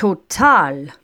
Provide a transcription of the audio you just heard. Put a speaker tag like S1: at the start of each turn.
S1: Total.